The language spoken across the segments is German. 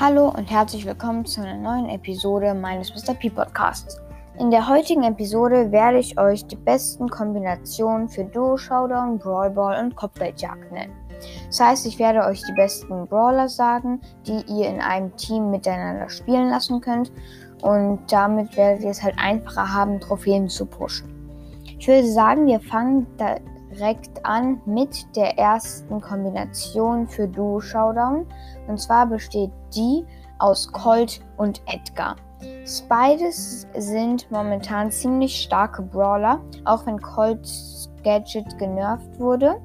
Hallo und herzlich willkommen zu einer neuen Episode meines Mr. P Podcasts. In der heutigen Episode werde ich euch die besten Kombinationen für Duo Showdown, Brawl Ball und Kopfgeldjagd nennen. Das heißt, ich werde euch die besten Brawler sagen, die ihr in einem Team miteinander spielen lassen könnt und damit werdet ihr es halt einfacher haben, Trophäen zu pushen. Ich würde sagen, wir fangen direkt an mit der ersten Kombination für Duo Showdown. Und zwar besteht die aus Colt und Edgar. Beides sind momentan ziemlich starke Brawler. Auch wenn Colts Gadget genervt wurde,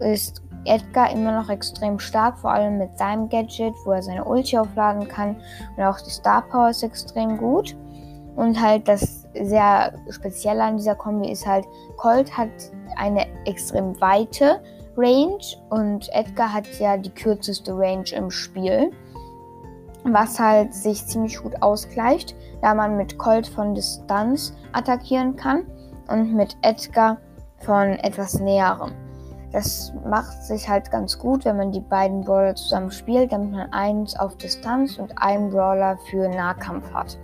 ist Edgar immer noch extrem stark, vor allem mit seinem Gadget, wo er seine Ulti aufladen kann. Und auch die Star Power ist extrem gut. Und halt das sehr Spezielle an dieser Kombi ist halt, Colt hat eine extrem weite Range und Edgar hat ja die kürzeste Range im Spiel, was halt sich ziemlich gut ausgleicht, da man mit Colt von Distanz attackieren kann und mit Edgar von etwas näherem. Das macht sich halt ganz gut, wenn man die beiden Brawler zusammen spielt, damit man eins auf Distanz und einen Brawler für Nahkampf hat.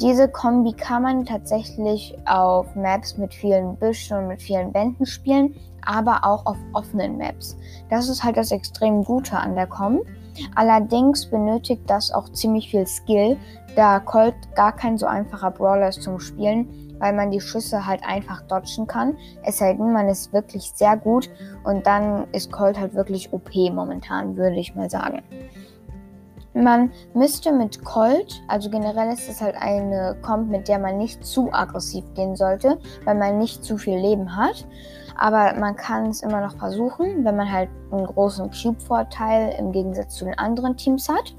Diese Kombi kann man tatsächlich auf Maps mit vielen Büschen und mit vielen Wänden spielen, aber auch auf offenen Maps. Das ist halt das extrem Gute an der Com. Allerdings benötigt das auch ziemlich viel Skill, da Colt gar kein so einfacher Brawler ist zum Spielen, weil man die Schüsse halt einfach dodgen kann. Es sei denn, man ist wirklich sehr gut und dann ist Colt halt wirklich OP momentan, würde ich mal sagen. Man müsste mit Colt, also generell ist es halt eine Comp, mit der man nicht zu aggressiv gehen sollte, weil man nicht zu viel Leben hat. Aber man kann es immer noch versuchen, wenn man halt einen großen Cube-Vorteil im Gegensatz zu den anderen Teams hat.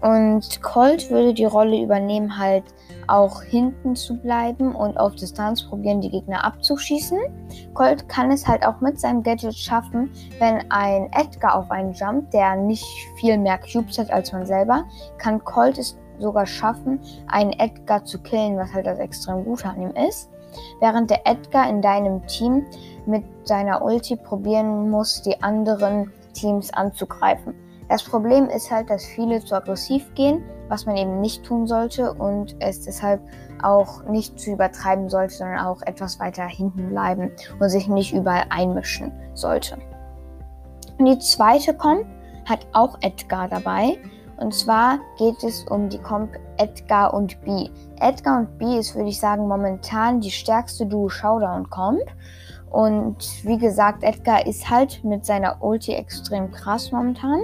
Und Colt würde die Rolle übernehmen, halt auch hinten zu bleiben und auf Distanz probieren, die Gegner abzuschießen. Colt kann es halt auch mit seinem Gadget schaffen, wenn ein Edgar auf einen jumpt, der nicht viel mehr Cubes hat als man selber, kann Colt es sogar schaffen, einen Edgar zu killen, was halt das extrem Gute an ihm ist. Während der Edgar in deinem Team mit seiner Ulti probieren muss, die anderen Teams anzugreifen. Das Problem ist halt, dass viele zu aggressiv gehen, was man eben nicht tun sollte und es deshalb auch nicht zu übertreiben sollte, sondern auch etwas weiter hinten bleiben und sich nicht überall einmischen sollte. Und die zweite Comp hat auch Edgar dabei. Und zwar geht es um die Comp Edgar und B. Edgar und B ist, würde ich sagen, momentan die stärkste Duo-Showdown-Comp. Und wie gesagt, Edgar ist halt mit seiner Ulti extrem krass momentan.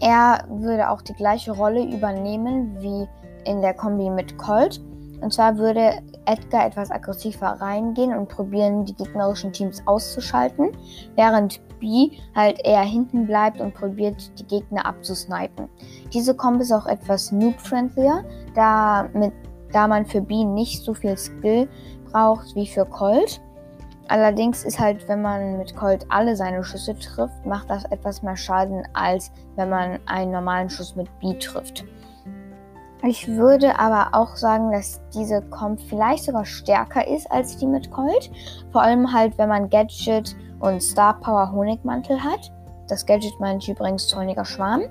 Er würde auch die gleiche Rolle übernehmen wie in der Kombi mit Colt. Und zwar würde Edgar etwas aggressiver reingehen und probieren, die gegnerischen Teams auszuschalten, während B halt eher hinten bleibt und probiert, die Gegner abzusnipen. Diese Kombi ist auch etwas noob-friendlier, da, da man für B nicht so viel Skill braucht wie für Colt. Allerdings ist halt, wenn man mit Colt alle seine Schüsse trifft, macht das etwas mehr Schaden, als wenn man einen normalen Schuss mit B trifft. Ich würde aber auch sagen, dass diese Comp vielleicht sogar stärker ist als die mit Colt. Vor allem halt, wenn man Gadget und Star Power Honigmantel hat. Das Gadget meint übrigens Zorniger Schwarm.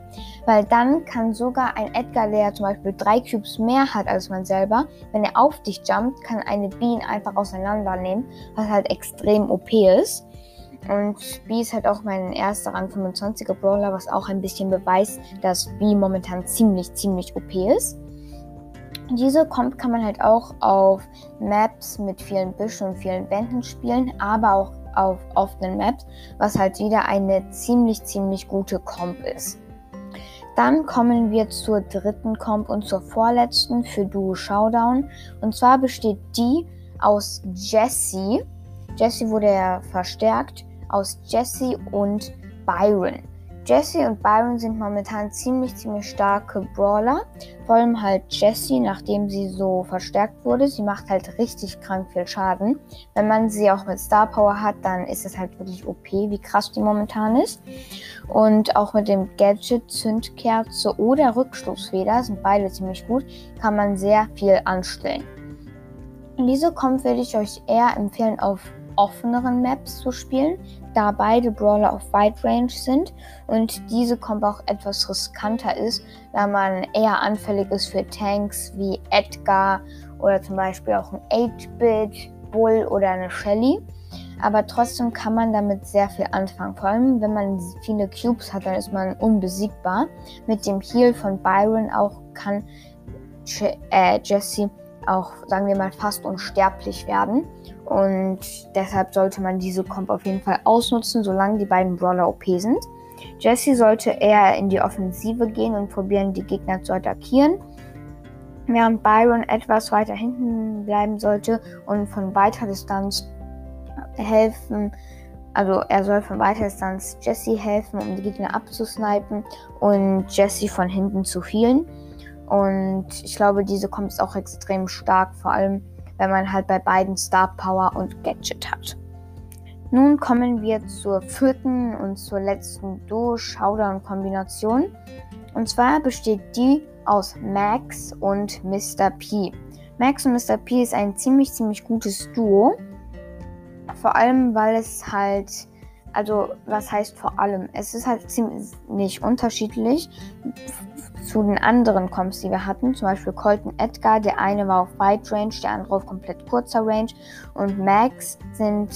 Weil dann kann sogar ein Edgar, der zum Beispiel drei Cubes mehr hat als man selber, wenn er auf dich jumpt, kann eine Bean einfach auseinandernehmen, was halt extrem OP ist. Und B ist halt auch mein erster Rang 25er Brawler, was auch ein bisschen beweist, dass B momentan ziemlich, ziemlich OP ist. Diese Comp kann man halt auch auf Maps mit vielen Büschen und vielen Wänden spielen, aber auch auf offenen Maps, was halt wieder eine ziemlich, ziemlich gute Comp ist. Dann kommen wir zur dritten Comp und zur vorletzten für Duo Showdown. Und zwar besteht die aus Jesse. Jesse wurde ja verstärkt aus Jesse und Byron. Jesse und Byron sind momentan ziemlich, ziemlich starke Brawler. Vor allem halt Jesse, nachdem sie so verstärkt wurde. Sie macht halt richtig krank viel Schaden. Wenn man sie auch mit Star Power hat, dann ist es halt wirklich OP, wie krass die momentan ist. Und auch mit dem Gadget Zündkerze oder Rückstoßfeder, sind beide ziemlich gut, kann man sehr viel anstellen. Und diese Comp würde ich euch eher empfehlen, auf offeneren Maps zu spielen, da beide Brawler auf Wide Range sind und diese Combo auch etwas riskanter ist, da man eher anfällig ist für Tanks wie Edgar oder zum Beispiel auch ein 8-Bit, Bull oder eine Shelly. Aber trotzdem kann man damit sehr viel anfangen. Vor allem, wenn man viele Cubes hat, dann ist man unbesiegbar. Mit dem Heal von Byron auch kann Je äh, Jesse auch, sagen wir mal, fast unsterblich werden. Und deshalb sollte man diese Comp auf jeden Fall ausnutzen, solange die beiden Brawler OP sind. Jesse sollte eher in die Offensive gehen und probieren, die Gegner zu attackieren. Während Byron etwas weiter hinten bleiben sollte und von weiter Distanz helfen. Also er soll von weiter Distanz Jesse helfen, um die Gegner abzusnipen und Jesse von hinten zu healen. Und ich glaube, diese kommt auch extrem stark, vor allem wenn man halt bei beiden Star Power und Gadget hat. Nun kommen wir zur vierten und zur letzten Duo-Showdown-Kombination. Und zwar besteht die aus Max und Mr. P. Max und Mr. P ist ein ziemlich, ziemlich gutes Duo. Vor allem, weil es halt also was heißt vor allem? Es ist halt ziemlich unterschiedlich zu den anderen Comps, die wir hatten. Zum Beispiel Colton Edgar, der eine war auf Wide Range, der andere auf komplett kurzer Range. Und Max sind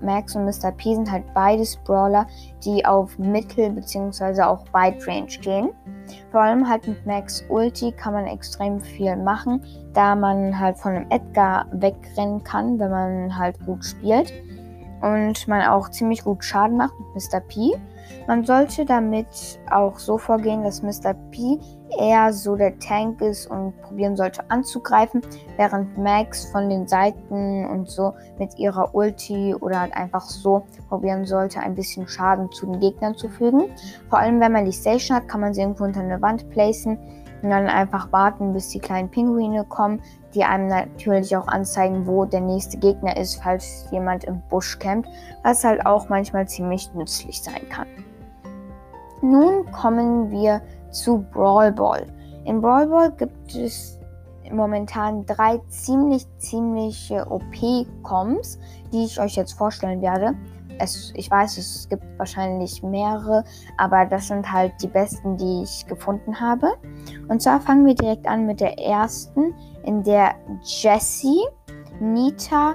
Max und Mr. P sind halt beides Brawler, die auf Mittel- bzw. auch Wide Range gehen. Vor allem halt mit Max Ulti kann man extrem viel machen, da man halt von einem Edgar wegrennen kann, wenn man halt gut spielt und man auch ziemlich gut Schaden macht mit Mr. P. Man sollte damit auch so vorgehen, dass Mr. P eher so der Tank ist und probieren sollte anzugreifen, während Max von den Seiten und so mit ihrer Ulti oder halt einfach so probieren sollte, ein bisschen Schaden zu den Gegnern zu fügen. Vor allem, wenn man die Station hat, kann man sie irgendwo unter eine Wand placen und dann einfach warten, bis die kleinen Pinguine kommen, die einem natürlich auch anzeigen, wo der nächste Gegner ist, falls jemand im Busch campt, was halt auch manchmal ziemlich nützlich sein kann. Nun kommen wir zu Brawl Ball. In Brawl Ball gibt es momentan drei ziemlich, ziemliche OP-Coms, die ich euch jetzt vorstellen werde. Es, ich weiß, es gibt wahrscheinlich mehrere, aber das sind halt die besten, die ich gefunden habe. Und zwar fangen wir direkt an mit der ersten, in der Jessie, Nita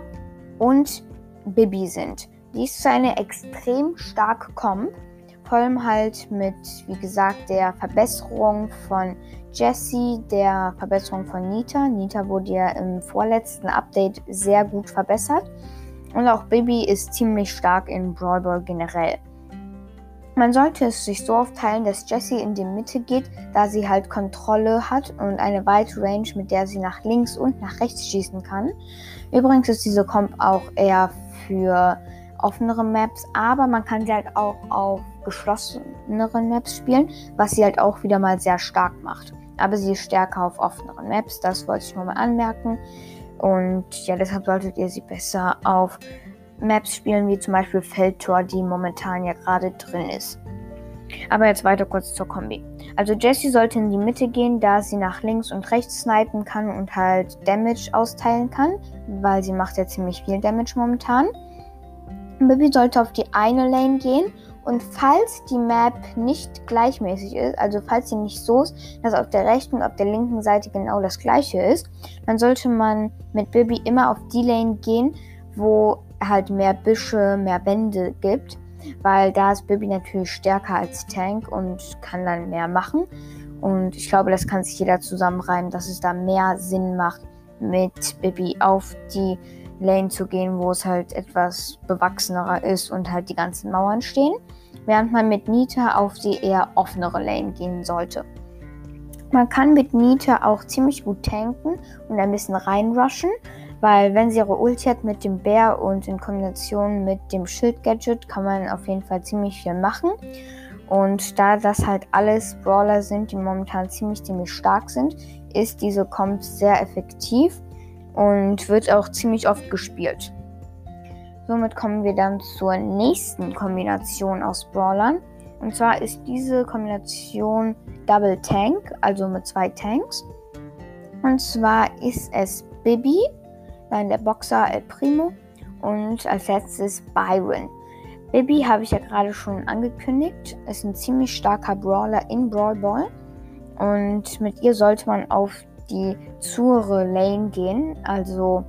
und Bibi sind. Die ist eine extrem starke Comp. Vor allem halt mit, wie gesagt, der Verbesserung von Jessie, der Verbesserung von Nita. Nita wurde ja im vorletzten Update sehr gut verbessert. Und auch Bibi ist ziemlich stark in Brawl Ball generell. Man sollte es sich so aufteilen, dass Jessie in die Mitte geht, da sie halt Kontrolle hat und eine weite Range, mit der sie nach links und nach rechts schießen kann. Übrigens ist diese Comp auch eher für offenere Maps, aber man kann sie halt auch auf geschlosseneren Maps spielen, was sie halt auch wieder mal sehr stark macht. Aber sie ist stärker auf offeneren Maps, das wollte ich nur mal anmerken. Und ja, deshalb solltet ihr sie besser auf Maps spielen, wie zum Beispiel Feldtor, die momentan ja gerade drin ist. Aber jetzt weiter kurz zur Kombi. Also Jessie sollte in die Mitte gehen, da sie nach links und rechts snipen kann und halt Damage austeilen kann, weil sie macht ja ziemlich viel Damage momentan. Bibi sollte auf die eine Lane gehen und falls die Map nicht gleichmäßig ist, also falls sie nicht so ist, dass auf der rechten und auf der linken Seite genau das gleiche ist, dann sollte man mit Bibi immer auf die Lane gehen, wo halt mehr Büsche, mehr Wände gibt, weil da ist Bibi natürlich stärker als Tank und kann dann mehr machen. Und ich glaube, das kann sich jeder zusammenreimen, dass es da mehr Sinn macht, mit Bibi auf die Lane zu gehen, wo es halt etwas bewachsener ist und halt die ganzen Mauern stehen, während man mit Nita auf die eher offenere Lane gehen sollte. Man kann mit Nita auch ziemlich gut tanken und ein bisschen reinrushen, weil wenn sie ihre Ulti hat mit dem Bär und in Kombination mit dem Schild-Gadget kann man auf jeden Fall ziemlich viel machen. Und da das halt alles Brawler sind, die momentan ziemlich, ziemlich stark sind, ist diese Comp sehr effektiv und wird auch ziemlich oft gespielt. Somit kommen wir dann zur nächsten Kombination aus Brawlern. Und zwar ist diese Kombination Double Tank, also mit zwei Tanks. Und zwar ist es Bibi, dann der Boxer El Primo und als letztes Byron. Bibi habe ich ja gerade schon angekündigt, ist ein ziemlich starker Brawler in Brawl Ball. Und mit ihr sollte man auf die Zure Lane gehen. Also,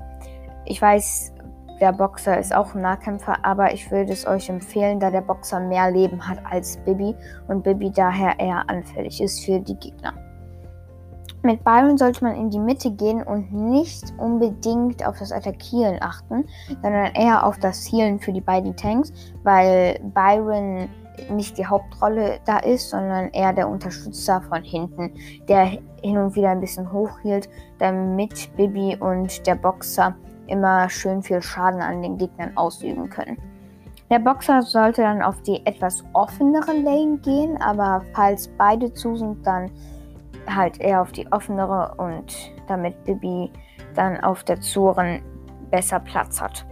ich weiß, der Boxer ist auch ein Nahkämpfer, aber ich würde es euch empfehlen, da der Boxer mehr Leben hat als Bibi und Bibi daher eher anfällig ist für die Gegner. Mit Byron sollte man in die Mitte gehen und nicht unbedingt auf das Attackieren achten, sondern eher auf das Healen für die beiden Tanks, weil Byron nicht die Hauptrolle da ist, sondern eher der Unterstützer von hinten, der hin und wieder ein bisschen hochhielt, damit Bibi und der Boxer immer schön viel Schaden an den Gegnern ausüben können. Der Boxer sollte dann auf die etwas offenere Lane gehen, aber falls beide zu sind, dann halt eher auf die offenere und damit Bibi dann auf der Zuren besser Platz hat.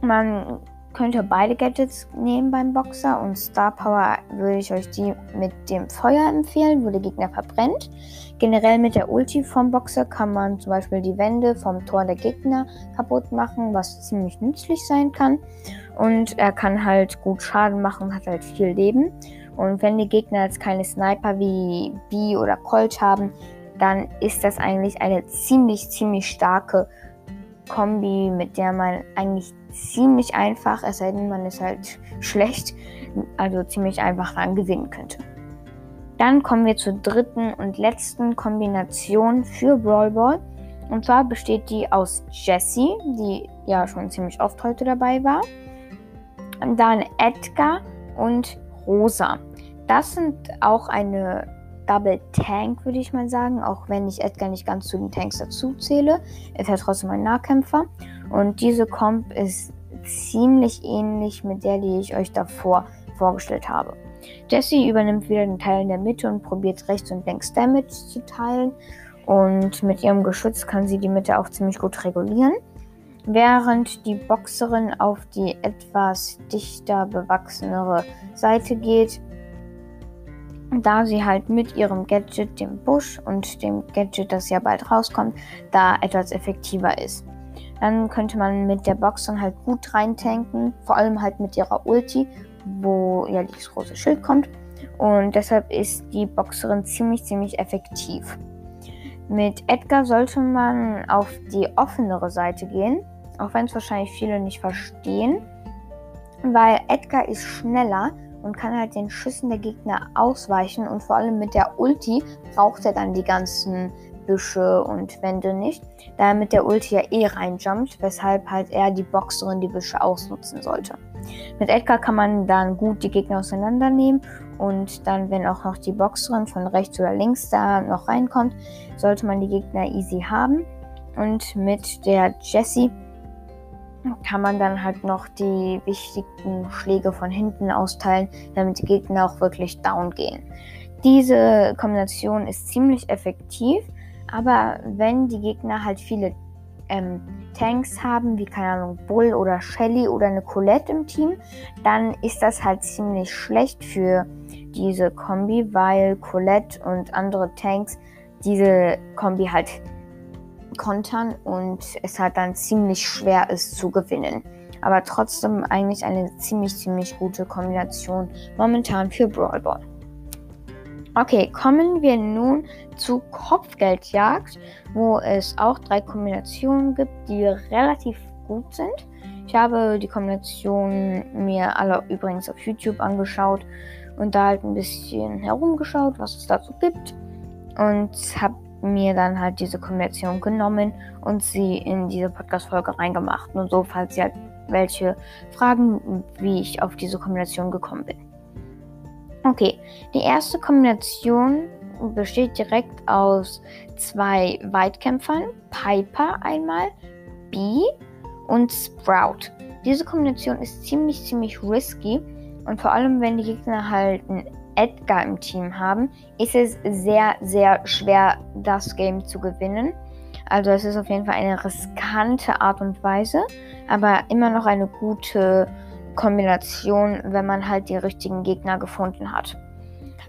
Man könnte beide Gadgets nehmen beim Boxer und Star Power würde ich euch die mit dem Feuer empfehlen, wo der Gegner verbrennt. Generell mit der Ulti vom Boxer kann man zum Beispiel die Wände vom Tor der Gegner kaputt machen, was ziemlich nützlich sein kann. Und er kann halt gut Schaden machen, hat halt viel Leben. Und wenn die Gegner jetzt keine Sniper wie B oder Colt haben, dann ist das eigentlich eine ziemlich, ziemlich starke Kombi, mit der man eigentlich ziemlich einfach, es sei denn, man ist halt schlecht, also ziemlich einfach dann gewinnen könnte. Dann kommen wir zur dritten und letzten Kombination für Brawl Ball. Und zwar besteht die aus Jessie, die ja schon ziemlich oft heute dabei war. Dann Edgar und Rosa. Das sind auch eine Double Tank, würde ich mal sagen. Auch wenn ich Edgar nicht ganz zu den Tanks dazu zähle. Er trotzdem ein Nahkämpfer. Und diese Comp ist ziemlich ähnlich mit der, die ich euch davor vorgestellt habe. Jessie übernimmt wieder den Teil in der Mitte und probiert rechts und links Damage zu teilen. Und mit ihrem Geschütz kann sie die Mitte auch ziemlich gut regulieren. Während die Boxerin auf die etwas dichter bewachsenere Seite geht, da sie halt mit ihrem Gadget, dem Busch und dem Gadget, das ja bald rauskommt, da etwas effektiver ist. Dann könnte man mit der Box dann halt gut reintanken, vor allem halt mit ihrer Ulti, wo ja dieses große Schild kommt. Und deshalb ist die Boxerin ziemlich, ziemlich effektiv. Mit Edgar sollte man auf die offenere Seite gehen, auch wenn es wahrscheinlich viele nicht verstehen, weil Edgar ist schneller und kann halt den Schüssen der Gegner ausweichen und vor allem mit der Ulti braucht er dann die ganzen Büsche und Wände nicht, da er mit der Ulti ja eh reinjumpt, weshalb halt er die Boxerin die Büsche ausnutzen sollte. Mit Edgar kann man dann gut die Gegner auseinandernehmen und dann, wenn auch noch die Boxerin von rechts oder links da noch reinkommt, sollte man die Gegner easy haben. Und mit der Jessie kann man dann halt noch die wichtigen Schläge von hinten austeilen, damit die Gegner auch wirklich down gehen. Diese Kombination ist ziemlich effektiv, aber wenn die Gegner halt viele ähm, Tanks haben, wie keine Ahnung, Bull oder Shelly oder eine Colette im Team, dann ist das halt ziemlich schlecht für diese Kombi, weil Colette und andere Tanks diese Kombi halt kontern und es halt dann ziemlich schwer ist zu gewinnen. Aber trotzdem eigentlich eine ziemlich, ziemlich gute Kombination momentan für Brawl Ball. Okay, kommen wir nun zu Kopfgeldjagd, wo es auch drei Kombinationen gibt, die relativ gut sind. Ich habe die Kombinationen mir alle übrigens auf YouTube angeschaut und da halt ein bisschen herumgeschaut, was es dazu gibt. Und habe mir dann halt diese Kombination genommen und sie in diese Podcast-Folge reingemacht. Und so, falls ihr halt welche Fragen, wie ich auf diese Kombination gekommen bin. Okay, die erste Kombination besteht direkt aus zwei Weitkämpfern, Piper einmal, B und Sprout. Diese Kombination ist ziemlich, ziemlich risky und vor allem, wenn die Gegner halt einen Edgar im Team haben, ist es sehr, sehr schwer, das Game zu gewinnen. Also es ist auf jeden Fall eine riskante Art und Weise, aber immer noch eine gute Kombination, wenn man halt die richtigen Gegner gefunden hat.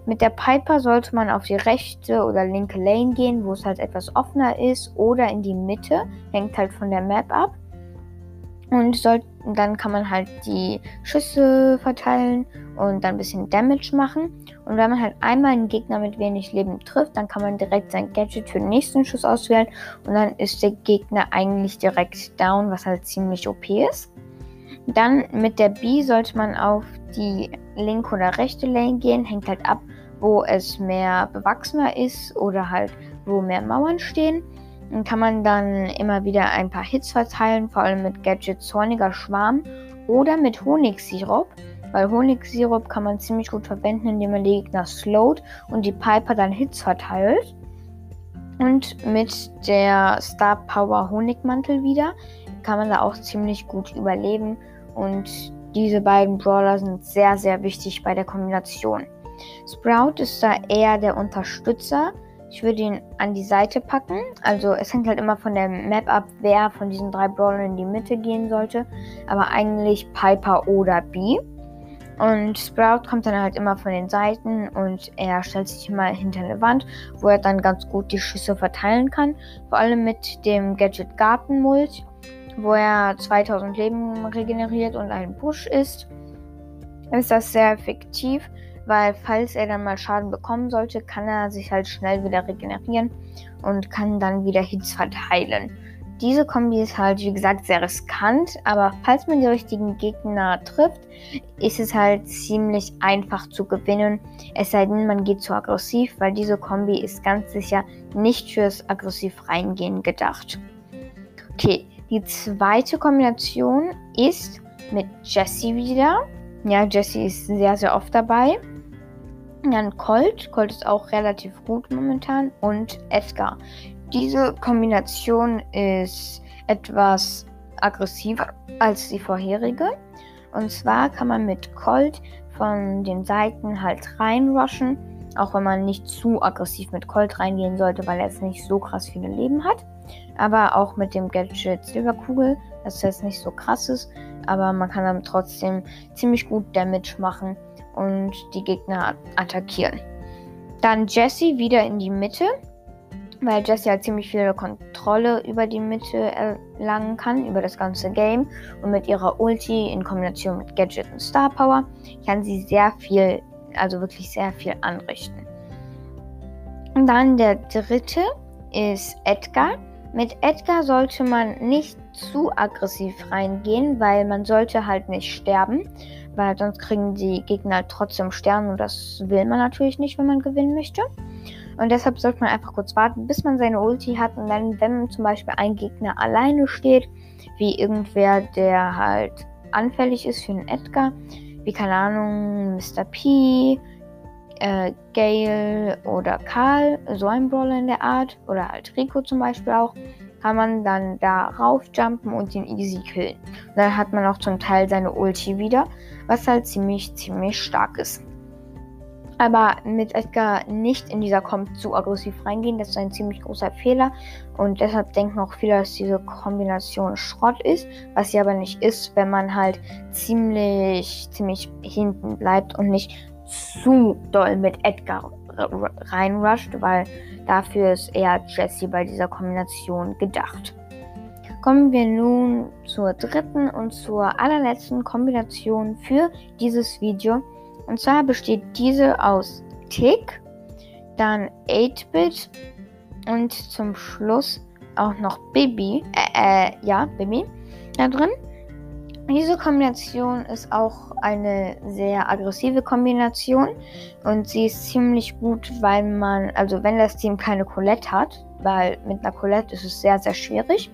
Mit der Piper sollte man auf die rechte oder linke Lane gehen, wo es halt etwas offener ist, oder in die Mitte, hängt halt von der Map ab. Und soll, Und dann kann man halt die Schüsse verteilen und dann ein bisschen Damage machen. Und wenn man halt einmal einen Gegner mit wenig Leben trifft, dann kann man direkt sein Gadget für den nächsten Schuss auswählen. Und dann ist der Gegner eigentlich direkt down, was halt ziemlich OP ist. Dann mit der B sollte man auf die linke oder rechte Lane gehen. Hängt halt ab, wo es mehr bewachsener ist oder halt wo mehr Mauern stehen. Dann kann man dann immer wieder ein paar Hits verteilen, vor allem mit Gadget Zorniger Schwarm oder mit Honigsirup. Weil Honigsirup kann man ziemlich gut verwenden, indem man die Gegner slowt und die Piper dann Hits verteilt. Und mit der Star Power Honigmantel wieder kann man da auch ziemlich gut überleben. Und diese beiden Brawler sind sehr, sehr wichtig bei der Kombination. Sprout ist da eher der Unterstützer. Ich würde ihn an die Seite packen. Also es hängt halt immer von der Map ab, wer von diesen drei Brawlern in die Mitte gehen sollte. Aber eigentlich Piper oder B. Und Sprout kommt dann halt immer von den Seiten und er stellt sich immer hinter eine Wand, wo er dann ganz gut die Schüsse verteilen kann. Vor allem mit dem Gadget Gartenmulch, wo er 2000 Leben regeneriert und ein Push ist. Ist das sehr effektiv weil falls er dann mal Schaden bekommen sollte, kann er sich halt schnell wieder regenerieren und kann dann wieder Hits verteilen. Diese Kombi ist halt, wie gesagt, sehr riskant, aber falls man die richtigen Gegner trifft, ist es halt ziemlich einfach zu gewinnen. Es sei denn, man geht zu aggressiv, weil diese Kombi ist ganz sicher nicht fürs aggressiv reingehen gedacht. Okay, die zweite Kombination ist mit Jessie wieder. Ja, Jessie ist sehr, sehr oft dabei. Dann Colt. Colt ist auch relativ gut momentan. Und Edgar. Diese Kombination ist etwas aggressiver als die vorherige. Und zwar kann man mit Colt von den Seiten halt reinrushen. Auch wenn man nicht zu aggressiv mit Colt reingehen sollte, weil er jetzt nicht so krass viele Leben hat. Aber auch mit dem Gadget Silberkugel, das jetzt nicht so krass ist. Aber man kann dann trotzdem ziemlich gut Damage machen und die Gegner attackieren. Dann Jesse wieder in die Mitte, weil Jesse halt ziemlich viel Kontrolle über die Mitte erlangen kann, über das ganze Game. Und mit ihrer Ulti in Kombination mit Gadget und Star Power kann sie sehr viel, also wirklich sehr viel anrichten. Und dann der dritte ist Edgar. Mit Edgar sollte man nicht zu aggressiv reingehen, weil man sollte halt nicht sterben weil sonst kriegen die Gegner trotzdem Sterne und das will man natürlich nicht, wenn man gewinnen möchte. Und deshalb sollte man einfach kurz warten, bis man seine Ulti hat und dann, wenn zum Beispiel ein Gegner alleine steht, wie irgendwer, der halt anfällig ist für einen Edgar, wie keine Ahnung, Mr. P, äh, Gale oder Karl, so ein Brawler in der Art, oder halt Rico zum Beispiel auch, kann man dann da raufjumpen und ihn easy killen. Und dann hat man auch zum Teil seine Ulti wieder, was halt ziemlich, ziemlich stark ist. Aber mit Edgar nicht in dieser Komp zu aggressiv reingehen, das ist ein ziemlich großer Fehler. Und deshalb denken auch viele, dass diese Kombination Schrott ist, was sie aber nicht ist, wenn man halt ziemlich, ziemlich hinten bleibt und nicht zu doll mit Edgar reinrusht, weil dafür ist eher Jesse bei dieser Kombination gedacht. Kommen wir nun zur dritten und zur allerletzten Kombination für dieses Video. Und zwar besteht diese aus Tick, dann 8-Bit und zum Schluss auch noch Bibi. Äh, äh, ja, Bibi da drin. Diese Kombination ist auch eine sehr aggressive Kombination und sie ist ziemlich gut, weil man, also wenn das Team keine Colette hat, weil mit einer Colette ist es sehr, sehr schwierig,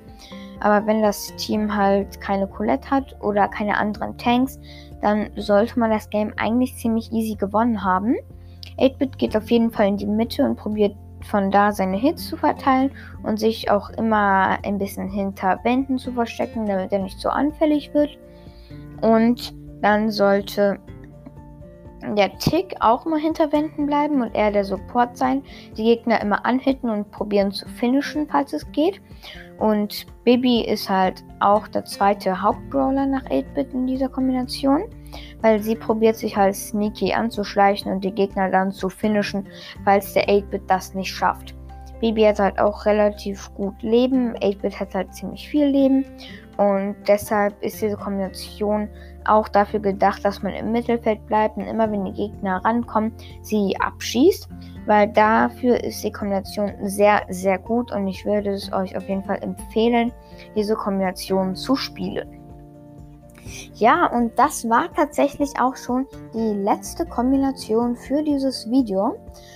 aber wenn das Team halt keine Colette hat oder keine anderen Tanks, dann sollte man das Game eigentlich ziemlich easy gewonnen haben. 8-Bit geht auf jeden Fall in die Mitte und probiert von da seine Hits zu verteilen und sich auch immer ein bisschen hinter Wänden zu verstecken, damit er nicht so anfällig wird. Und dann sollte der Tick auch mal hinter Wänden bleiben und er der Support sein. Die Gegner immer anhitten und probieren zu finishen, falls es geht. Und Bibi ist halt auch der zweite Hauptbrawler nach 8-Bit in dieser Kombination, weil sie probiert sich halt sneaky anzuschleichen und die Gegner dann zu finishen, falls der 8-Bit das nicht schafft. Bibi hat halt auch relativ gut Leben. 8-Bit hat halt ziemlich viel Leben. Und deshalb ist diese Kombination auch dafür gedacht, dass man im Mittelfeld bleibt und immer wenn die Gegner rankommen, sie abschießt. Weil dafür ist die Kombination sehr, sehr gut und ich würde es euch auf jeden Fall empfehlen, diese Kombination zu spielen. Ja, und das war tatsächlich auch schon die letzte Kombination für dieses Video.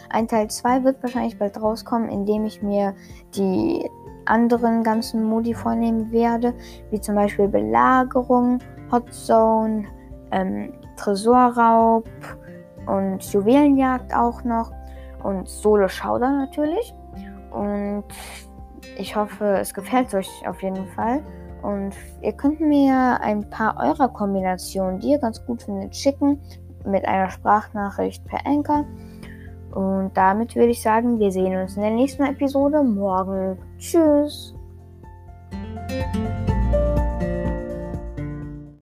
Ein Teil 2 wird wahrscheinlich bald rauskommen, indem ich mir die anderen ganzen Modi vornehmen werde, wie zum Beispiel Belagerung, Hotzone, ähm, Tresorraub und Juwelenjagd auch noch und Solo Schauder natürlich. Und ich hoffe, es gefällt euch auf jeden Fall. Und ihr könnt mir ein paar eurer Kombinationen, die ihr ganz gut findet, schicken mit einer Sprachnachricht per Anchor. Und damit würde ich sagen, wir sehen uns in der nächsten Episode morgen. Tschüss.